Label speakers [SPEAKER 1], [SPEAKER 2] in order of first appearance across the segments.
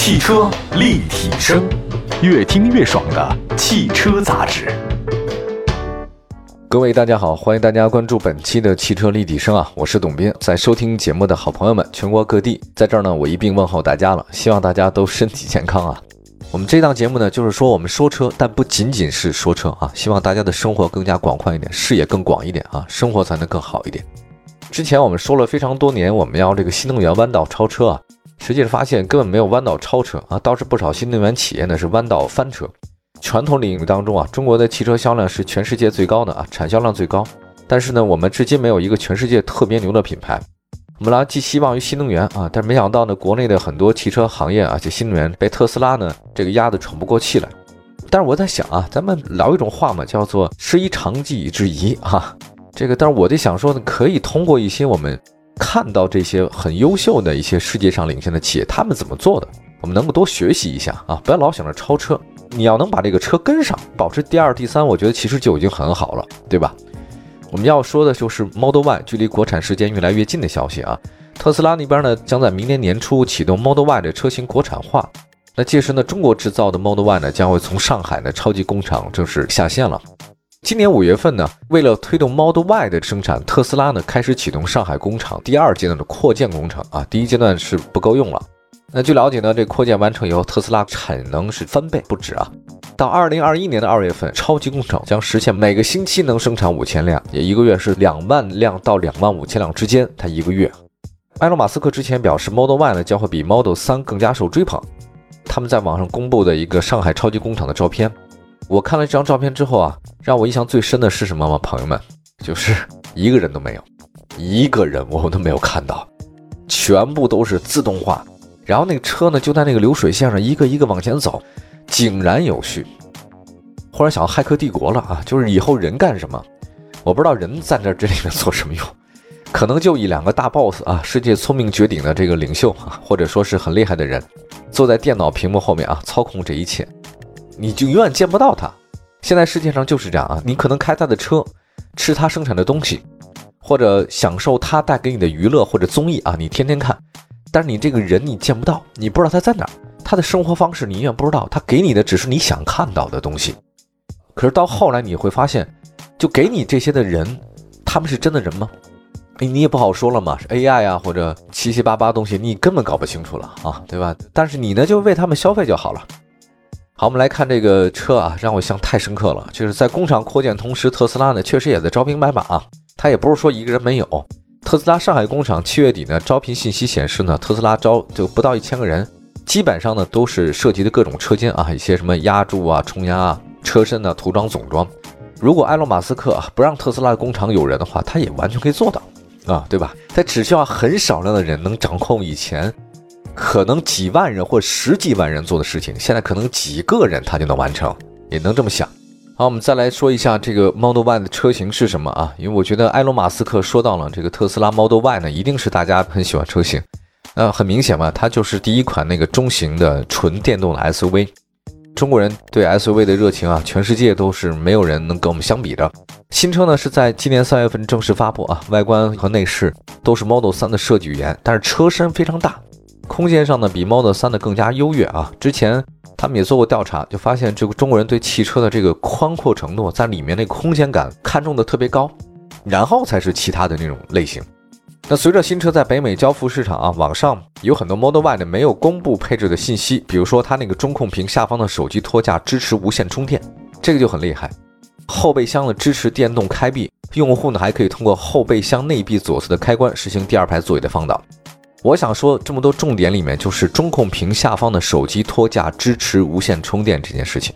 [SPEAKER 1] 汽车立体声，越听越爽的汽车杂志。
[SPEAKER 2] 各位大家好，欢迎大家关注本期的汽车立体声啊，我是董斌。在收听节目的好朋友们，全国各地，在这儿呢，我一并问候大家了，希望大家都身体健康啊。我们这档节目呢，就是说我们说车，但不仅仅是说车啊，希望大家的生活更加广宽一点，视野更广一点啊，生活才能更好一点。之前我们说了非常多年，我们要这个新能源弯道超车啊。实际上发现根本没有弯道超车啊，倒是不少新能源企业呢是弯道翻车。传统领域当中啊，中国的汽车销量是全世界最高的啊，产销量最高。但是呢，我们至今没有一个全世界特别牛的品牌。我们来寄希望于新能源啊，但是没想到呢，国内的很多汽车行业啊，这新能源被特斯拉呢这个压得喘不过气来。但是我在想啊，咱们老有一种话嘛，叫做师夷长技以制夷啊。这个，但是我就想说呢，可以通过一些我们。看到这些很优秀的一些世界上领先的企业，他们怎么做的，我们能够多学习一下啊！不要老想着超车，你要能把这个车跟上，保持第二、第三，我觉得其实就已经很好了，对吧？我们要说的就是 Model Y 距离国产时间越来越近的消息啊！特斯拉那边呢，将在明年年初启动 Model Y 的车型国产化，那届时呢，中国制造的 Model Y 呢，将会从上海的超级工厂正式下线了。今年五月份呢，为了推动 Model Y 的生产，特斯拉呢开始启动上海工厂第二阶段的扩建工程啊。第一阶段是不够用了。那据了解呢，这扩建完成以后，特斯拉产能是翻倍不止啊。到二零二一年的二月份，超级工厂将实现每个星期能生产五千辆，也一个月是两万辆到两万五千辆之间。它一个月，埃隆·马斯克之前表示，Model Y 呢将会比 Model 三更加受追捧。他们在网上公布的一个上海超级工厂的照片。我看了这张照片之后啊，让我印象最深的是什么吗？朋友们，就是一个人都没有，一个人我都没有看到，全部都是自动化。然后那个车呢，就在那个流水线上一个一个往前走，井然有序。忽然想到《骇客帝国》了啊，就是以后人干什么？我不知道人在这这里面 做什么用，可能就一两个大 boss 啊，世界聪明绝顶的这个领袖啊，或者说是很厉害的人，坐在电脑屏幕后面啊，操控这一切。你就永远见不到它。现在世界上就是这样啊，你可能开他的车，吃他生产的东西，或者享受他带给你的娱乐或者综艺啊，你天天看。但是你这个人你见不到，你不知道他在哪儿，他的生活方式你永远不知道，他给你的只是你想看到的东西。可是到后来你会发现，就给你这些的人，他们是真的人吗？你也不好说了嘛，是 AI 啊或者七七八八东西，你根本搞不清楚了啊，对吧？但是你呢，就为他们消费就好了。好，我们来看这个车啊，让我印象太深刻了。就是在工厂扩建同时，特斯拉呢确实也在招兵买马啊。它也不是说一个人没有。特斯拉上海工厂七月底呢，招聘信息显示呢，特斯拉招就不到一千个人，基本上呢都是涉及的各种车间啊，一些什么压铸啊、冲压啊、车身呢、涂装总装。如果埃隆·马斯克不让特斯拉工厂有人的话，他也完全可以做到啊，对吧？他只需要很少量的人能掌控以前。可能几万人或十几万人做的事情，现在可能几个人他就能完成，也能这么想。好，我们再来说一下这个 Model Y 的车型是什么啊？因为我觉得埃隆·马斯克说到了这个特斯拉 Model Y 呢，一定是大家很喜欢车型。那很明显嘛，它就是第一款那个中型的纯电动的 SUV。中国人对 SUV 的热情啊，全世界都是没有人能跟我们相比的。新车呢是在今年三月份正式发布啊，外观和内饰都是 Model 3的设计语言，但是车身非常大。空间上呢，比 Model 3的更加优越啊！之前他们也做过调查，就发现这个中国人对汽车的这个宽阔程度，在里面那空间感看重的特别高，然后才是其他的那种类型。那随着新车在北美交付市场啊，网上有很多 Model Y 呢没有公布配置的信息，比如说它那个中控屏下方的手机托架支持无线充电，这个就很厉害。后备箱呢支持电动开闭，用户呢还可以通过后备箱内壁左侧的开关实行第二排座椅的放倒。我想说这么多重点里面，就是中控屏下方的手机托架支持无线充电这件事情。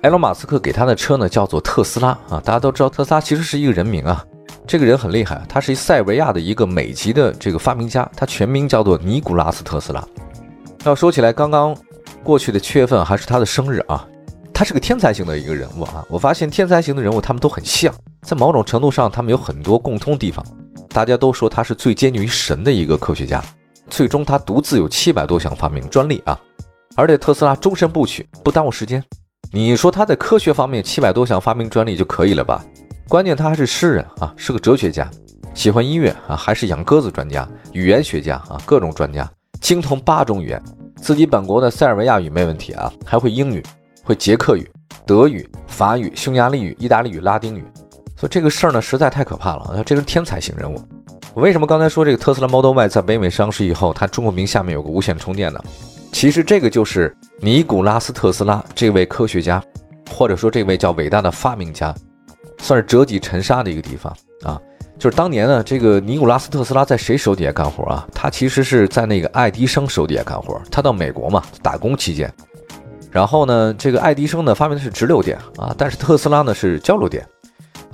[SPEAKER 2] 埃隆·马斯克给他的车呢叫做特斯拉啊，大家都知道特斯拉其实是一个人名啊，这个人很厉害，他是塞维亚的一个美籍的这个发明家，他全名叫做尼古拉斯·特斯拉。要说起来，刚刚过去的七月份还是他的生日啊，他是个天才型的一个人物啊。我发现天才型的人物他们都很像，在某种程度上他们有很多共通地方。大家都说他是最接近于神的一个科学家，最终他独自有七百多项发明专利啊，而且特斯拉终身不娶，不耽误时间。你说他在科学方面七百多项发明专利就可以了吧？关键他还是诗人啊，是个哲学家，喜欢音乐啊，还是养鸽子专家、语言学家啊，各种专家，精通八种语言。自己本国的塞尔维亚语没问题啊，还会英语，会捷克语、德语、法语、匈牙利语、意大利语、拉丁语。所以这个事儿呢，实在太可怕了。这是天才型人物。我为什么刚才说这个特斯拉 Model Y 在北美上市以后，它中文名下面有个无线充电呢？其实这个就是尼古拉斯特斯拉这位科学家，或者说这位叫伟大的发明家，算是折戟沉沙的一个地方啊。就是当年呢，这个尼古拉斯特斯拉在谁手底下干活啊？他其实是在那个爱迪生手底下干活。他到美国嘛打工期间，然后呢，这个爱迪生呢发明的是直流电啊，但是特斯拉呢是交流电。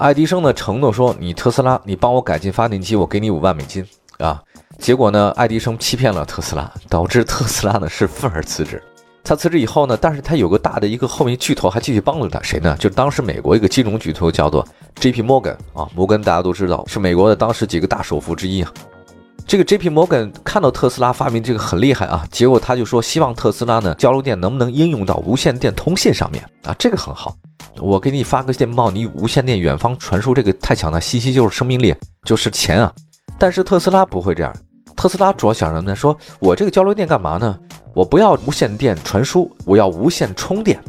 [SPEAKER 2] 爱迪生呢承诺说：“你特斯拉，你帮我改进发电机，我给你五万美金啊。”结果呢，爱迪生欺骗了特斯拉，导致特斯拉呢是愤而辞职。他辞职以后呢，但是他有个大的一个后面巨头还继续帮助他，谁呢？就当时美国一个金融巨头叫做 J.P. Morgan 啊，摩根大家都知道是美国的当时几个大首富之一啊。这个 J.P. Morgan 看到特斯拉发明这个很厉害啊，结果他就说希望特斯拉呢交流电能不能应用到无线电通信上面啊，这个很好。我给你发个电报，你无线电远方传输这个太强了，信息就是生命力，就是钱啊。但是特斯拉不会这样，特斯拉主要想什么呢？说我这个交流电干嘛呢？我不要无线电传输，我要无线充电，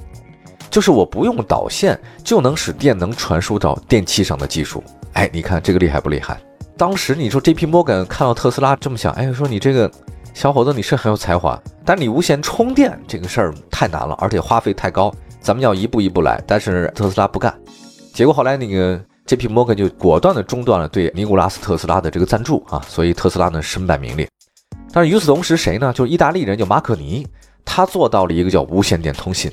[SPEAKER 2] 就是我不用导线就能使电能传输到电器上的技术。哎，你看这个厉害不厉害？当时你说 J.P. Morgan 看到特斯拉这么想，哎，说你这个小伙子你是很有才华，但你无线充电这个事儿太难了，而且花费太高。咱们要一步一步来，但是特斯拉不干，结果后来那个 J.P. Morgan 就果断的中断了对尼古拉斯特斯拉的这个赞助啊，所以特斯拉呢身败名裂。但是与此同时，谁呢？就是意大利人叫马可尼，他做到了一个叫无线电通信，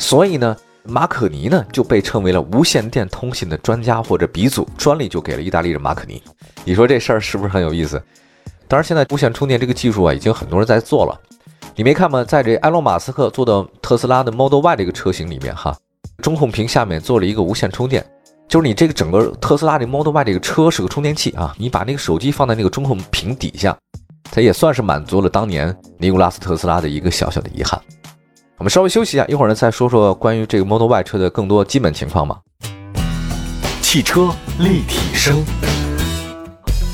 [SPEAKER 2] 所以呢，马可尼呢就被称为了无线电通信的专家或者鼻祖，专利就给了意大利人马可尼。你说这事儿是不是很有意思？当然，现在无线充电这个技术啊，已经很多人在做了。你没看吗？在这埃隆·马斯克做的特斯拉的 Model Y 这个车型里面，哈，中控屏下面做了一个无线充电，就是你这个整个特斯拉的 Model Y 这个车是个充电器啊，你把那个手机放在那个中控屏底下，它也算是满足了当年尼古拉斯特斯拉的一个小小的遗憾。我们稍微休息一下，一会儿呢再说说关于这个 Model Y 车的更多基本情况吧。
[SPEAKER 1] 汽车立体声。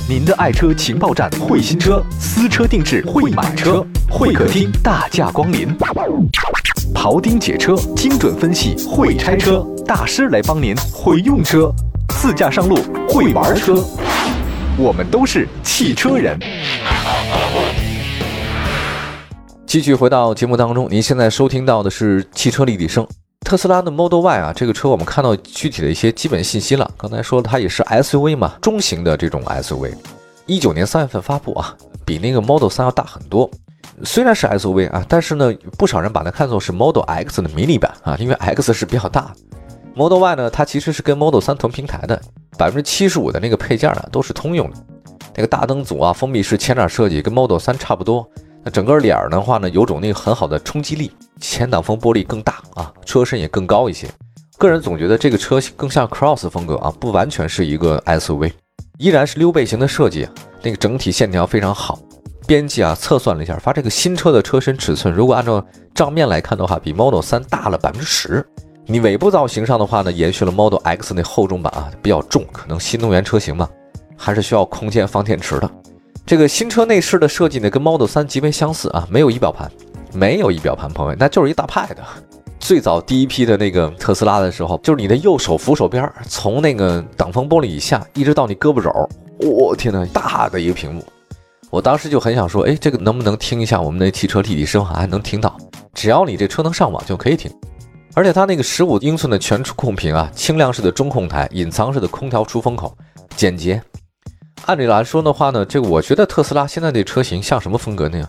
[SPEAKER 1] 您的爱车情报站，会新车，私车定制，会买车，会客厅大驾光临，庖丁解车，精准分析，会拆车大师来帮您，会用车，自驾上路，会玩车，我们都是汽车人。
[SPEAKER 2] 继续回到节目当中，您现在收听到的是汽车立体声。特斯拉的 Model Y 啊，这个车我们看到具体的一些基本信息了。刚才说它也是 SUV 嘛，中型的这种 SUV。一九年三月份发布啊，比那个 Model 三要大很多。虽然是 SUV 啊，但是呢，不少人把它看作是 Model X 的迷你版啊，因为 X 是比较大。Model Y 呢，它其实是跟 Model 三同平台的，百分之七十五的那个配件啊都是通用的。那个大灯组啊，封闭式前脸设计跟 Model 三差不多。那整个脸儿的话呢，有种那个很好的冲击力，前挡风玻璃更大啊，车身也更高一些。个人总觉得这个车更像 Cross 风格啊，不完全是一个 SUV，依然是溜背型的设计，那个整体线条非常好。编辑啊测算了一下，发这个新车的车身尺寸，如果按照账面来看的话，比 Model 3大了百分之十。你尾部造型上的话呢，延续了 Model X 那厚重版啊，比较重，可能新能源车型嘛，还是需要空间放电池的。这个新车内饰的设计呢，跟 Model 3极为相似啊，没有仪表盘，没有仪表盘，朋友们，那就是一大 Pad。最早第一批的那个特斯拉的时候，就是你的右手扶手边，从那个挡风玻璃以下，一直到你胳膊肘，我天呐，大的一个屏幕。我当时就很想说，哎，这个能不能听一下我们的汽车立体声啊？还能听到，只要你这车能上网就可以听。而且它那个十五英寸的全触控屏啊，轻量式的中控台，隐藏式的空调出风口，简洁。按理来说的话呢，这个我觉得特斯拉现在这车型像什么风格呢？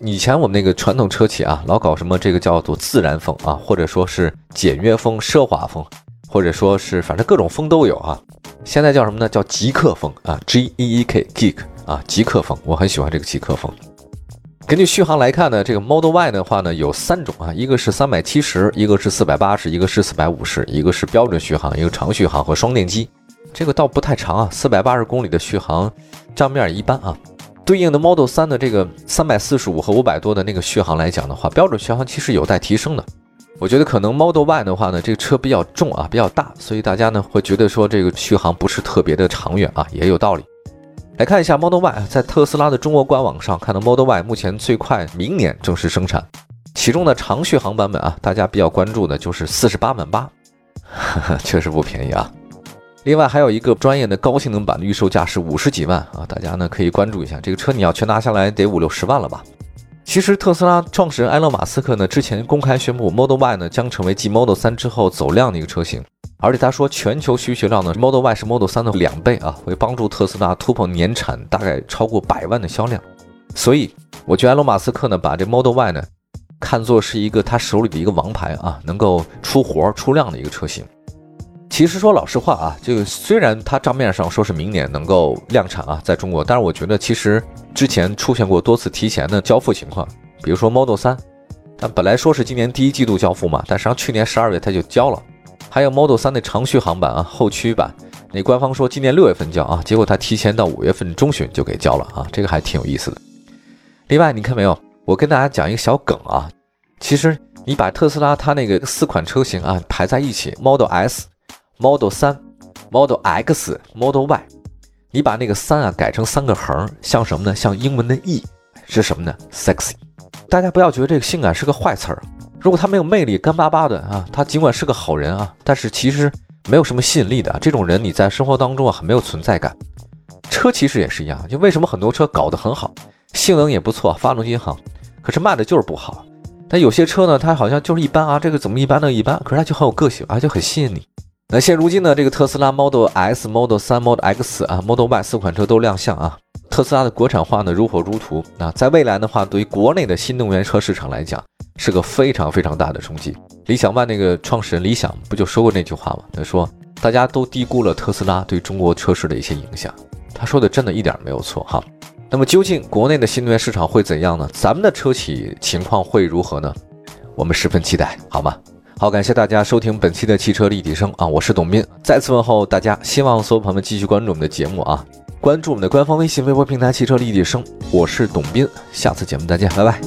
[SPEAKER 2] 以前我们那个传统车企啊，老搞什么这个叫做自然风啊，或者说是简约风、奢华风，或者说是反正各种风都有啊。现在叫什么呢？叫极客风啊，G E E K Geek 啊，极客风，我很喜欢这个极客风。根据续航来看呢，这个 Model Y 的话呢有三种啊，一个是三百七十，一个是四百八十，一个是四百五十，一个是标准续航，一个长续航和双电机。这个倒不太长啊，四百八十公里的续航，账面一般啊。对应的 Model 3的这个三百四十五和五百多的那个续航来讲的话，标准续航其实有待提升的。我觉得可能 Model Y 的话呢，这个车比较重啊，比较大，所以大家呢会觉得说这个续航不是特别的长远啊，也有道理。来看一下 Model Y，在特斯拉的中国官网上看到 Model Y 目前最快明年正式生产，其中的长续航版本啊，大家比较关注的就是四十八万八，确实不便宜啊。另外还有一个专业的高性能版的预售价是五十几万啊，大家呢可以关注一下这个车，你要全拿下来得五六十万了吧？其实特斯拉创始人埃隆·马斯克呢之前公开宣布 Model Y 呢将成为继 Model 3之后走量的一个车型。而且他说，全球需求量呢，Model Y 是 Model 3的两倍啊，会帮助特斯拉突破年产大概超过百万的销量。所以，我觉得埃隆·马斯克呢，把这 Model Y 呢，看作是一个他手里的一个王牌啊，能够出活出量的一个车型。其实说老实话啊，这个虽然它账面上说是明年能够量产啊，在中国，但是我觉得其实之前出现过多次提前的交付情况，比如说 Model 3，但本来说是今年第一季度交付嘛，但实际上去年十二月它就交了。还有 Model 3的长续航版啊，后驱版，那官方说今年六月份交啊，结果它提前到五月份中旬就给交了啊，这个还挺有意思的。另外，你看没有，我跟大家讲一个小梗啊，其实你把特斯拉它那个四款车型啊排在一起，Model S、Model 3、Model X、Model Y，你把那个三啊改成三个横，像什么呢？像英文的 E，是什么呢？Sexy。大家不要觉得这个性感是个坏词儿。如果他没有魅力，干巴巴的啊，他尽管是个好人啊，但是其实没有什么吸引力的。这种人你在生活当中啊很没有存在感。车其实也是一样，就为什么很多车搞得很好，性能也不错，发动机好，可是卖的就是不好。但有些车呢，它好像就是一般啊，这个怎么一般呢？一般，可是它就很有个性，而且很吸引你。那现如今呢，这个特斯拉 Model S、Model 3、Model X 啊、Model Y 四款车都亮相啊，特斯拉的国产化呢如火如荼。那在未来的话，对于国内的新能源车市场来讲，是个非常非常大的冲击。理想 ONE 那个创始人李想不就说过那句话吗？他说大家都低估了特斯拉对中国车市的一些影响。他说的真的一点没有错哈。那么究竟国内的新能源市场会怎样呢？咱们的车企情况会如何呢？我们十分期待，好吗？好，感谢大家收听本期的汽车立体声啊，我是董斌，再次问候大家，希望所有朋友们继续关注我们的节目啊，关注我们的官方微信、微博平台“汽车立体声”，我是董斌，下次节目再见，拜拜。